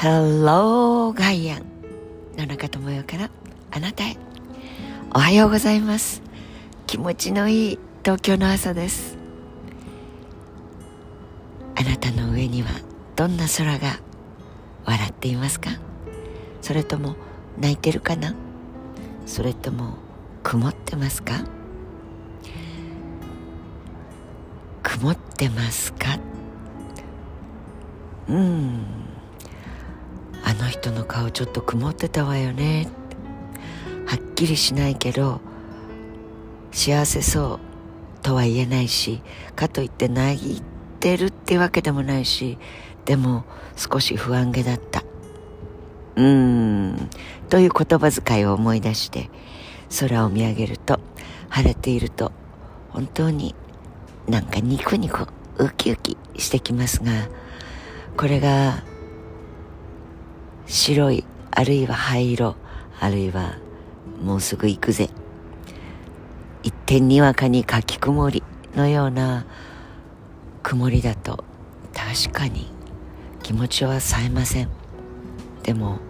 Hello ガイアン野中智代からあなたへ。おはようございます。気持ちのいい東京の朝です。あなたの上にはどんな空が笑っていますか？それとも泣いてるかな？それとも曇ってますか？曇ってますか？うん。の人の顔ちょっと曇ってたわよね。はっきりしないけど幸せそうとは言えないしかといって泣いてるってわけでもないしでも少し不安げだった。うーん。という言葉遣いを思い出して空を見上げると晴れていると本当になんかニコニコウキウキしてきますがこれが白いあるいは灰色あるいはもうすぐ行くぜ。一点にわかにかき曇りのような曇りだと確かに気持ちは冴えません。でも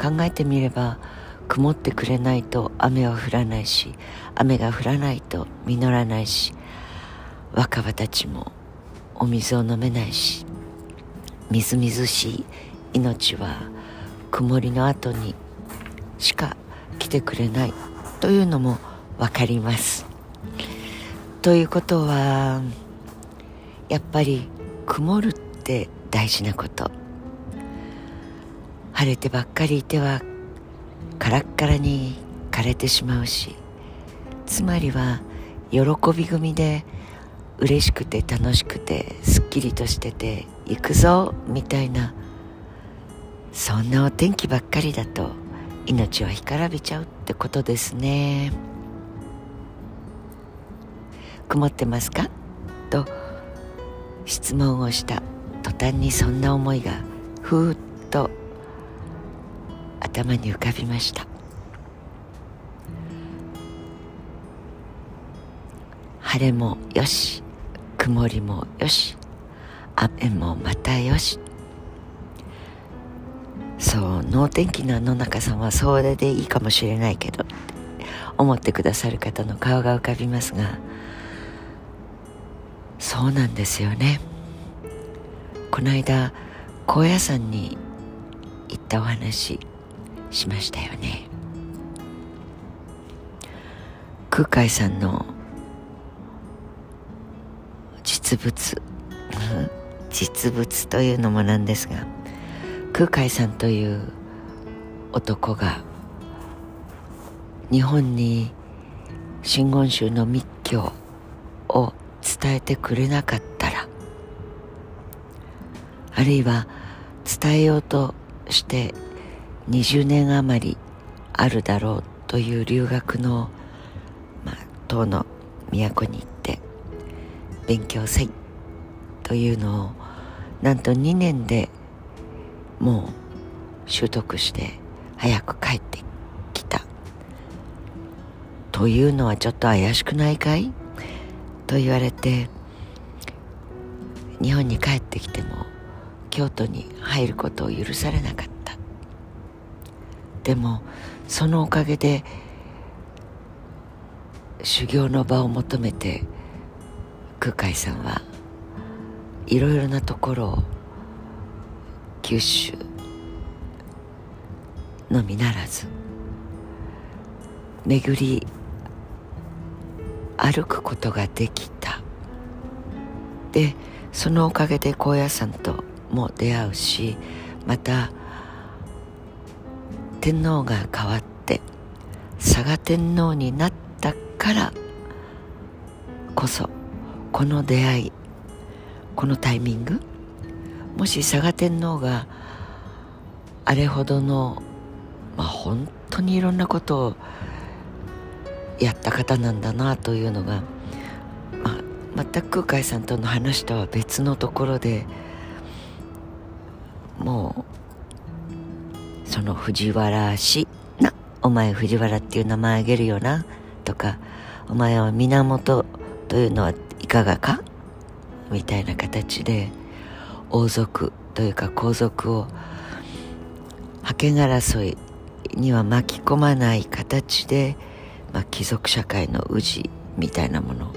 考えてみれば曇ってくれないと雨は降らないし雨が降らないと実らないし若葉たちもお水を飲めないしみずみずしい命は曇りの後にしか来てくれないというのも分かります。ということはやっぱり曇るって大事なこと。晴れてばっかりいてはカラッカラに枯れてしまうしつまりは喜び組で嬉しくて楽しくてすっきりとしてて行くぞみたいなそんなお天気ばっかりだと命は干からびちゃうってことですね。曇ってますか？と質問をした途端にそんな思いがふーっと頭に浮かびました。晴れもよし曇りもよし雨もまたよしそう能天気な野中さんはそれでいいかもしれないけど思ってくださる方の顔が浮かびますがそうなんですよね。この間高野山に行ったお話しましたよね。空海さんの実物実物というのもなんですが空海さんという男が日本に真言宗の密教を伝えてくれなかったらあるいは伝えようとして20年余りあるだろうという留学の、まあ、唐の都に行って勉強せいというのをなんと2年でもう習得して早く帰ってきた。というのはちょっと怪しくないかい？と言われて日本に帰ってきても京都に入ることを許されなかった。でもそのおかげで修行の場を求めて空海さんはいろいろなところを九州のみならず巡り歩くことができた。でそのおかげで高野山とも出会うしまた天皇が変わって佐賀天皇になったからこそこの出会いこのタイミングもし佐賀天皇があれほどのまあ本当にいろんなことをやった方なんだなというのが、まあ、全く空海さんとの話とは別のところでもうその藤原氏なお前藤原っていう名前あげるよなとかお前は源というのはいかがかみたいな形で王族というか皇族を覇権争いには巻き込まない形で、まあ、貴族社会の氏みたいなもの。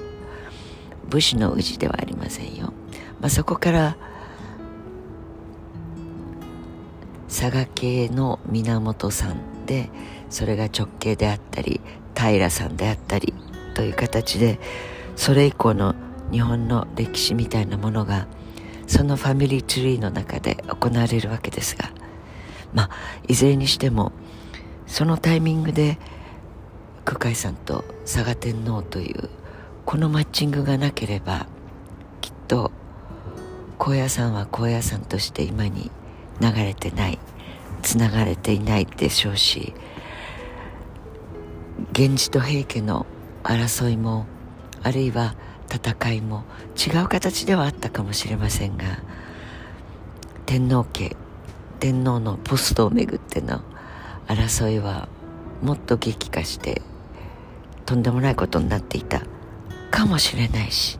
武士の氏ではありませんよ、まあ、そこから佐賀系の源さんでそれが直系であったり平さんであったりという形でそれ以降の日本の歴史みたいなものがそのファミリーツリーの中で行われるわけですがまあいずれにしてもそのタイミングで空海さんと佐賀天皇というこのマッチングがなければきっと高野山は高野山として今に流れてないつながれていないでしょうし源氏と平家の争いもあるいは戦いも違う形ではあったかもしれませんが天皇家天皇のポストをめぐっての争いはもっと激化してとんでもないことになっていたかもしれないし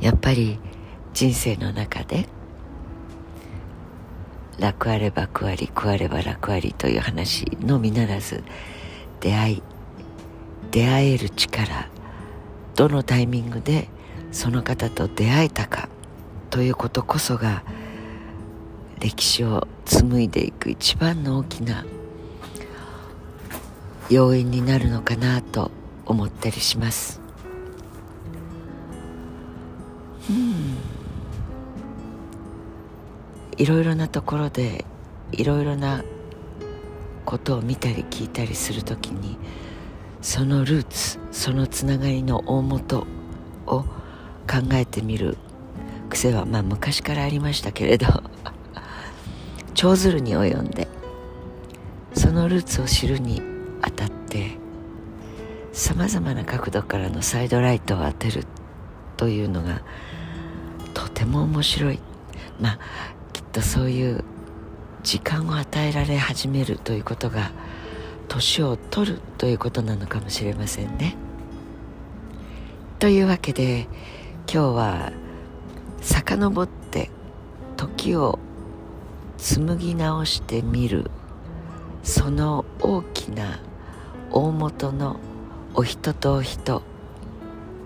やっぱり人生の中で楽あれば苦あり苦あれば楽ありという話のみならず出会い出会える力どのタイミングでその方と出会えたかということこそが歴史を紡いでいく一番の大きな要因になるのかなと思ったりします。うん。いろいろなところでいろいろなことを見たり聞いたりするときにそのルーツそのつながりの大元を考えてみる癖はまあ昔からありましたけれど 長鶴に及んでそのルーツを知るにあたってさまざまな角度からのサイドライトを当てるというのがとても面白い。まあきっとそういう時間を与えられ始めるということが年を取るということなのかもしれませんね。というわけで今日は遡って時を紡ぎ直してみるその大きな大元のお人とお人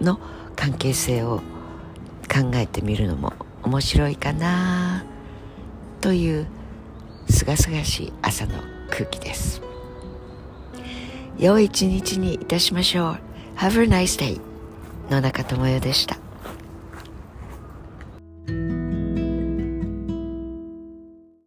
の関係性を考えてみるのも面白いかなというすがすがしい朝の空気です良い一日にいたしましょう。Have a nice day 野中智代でした。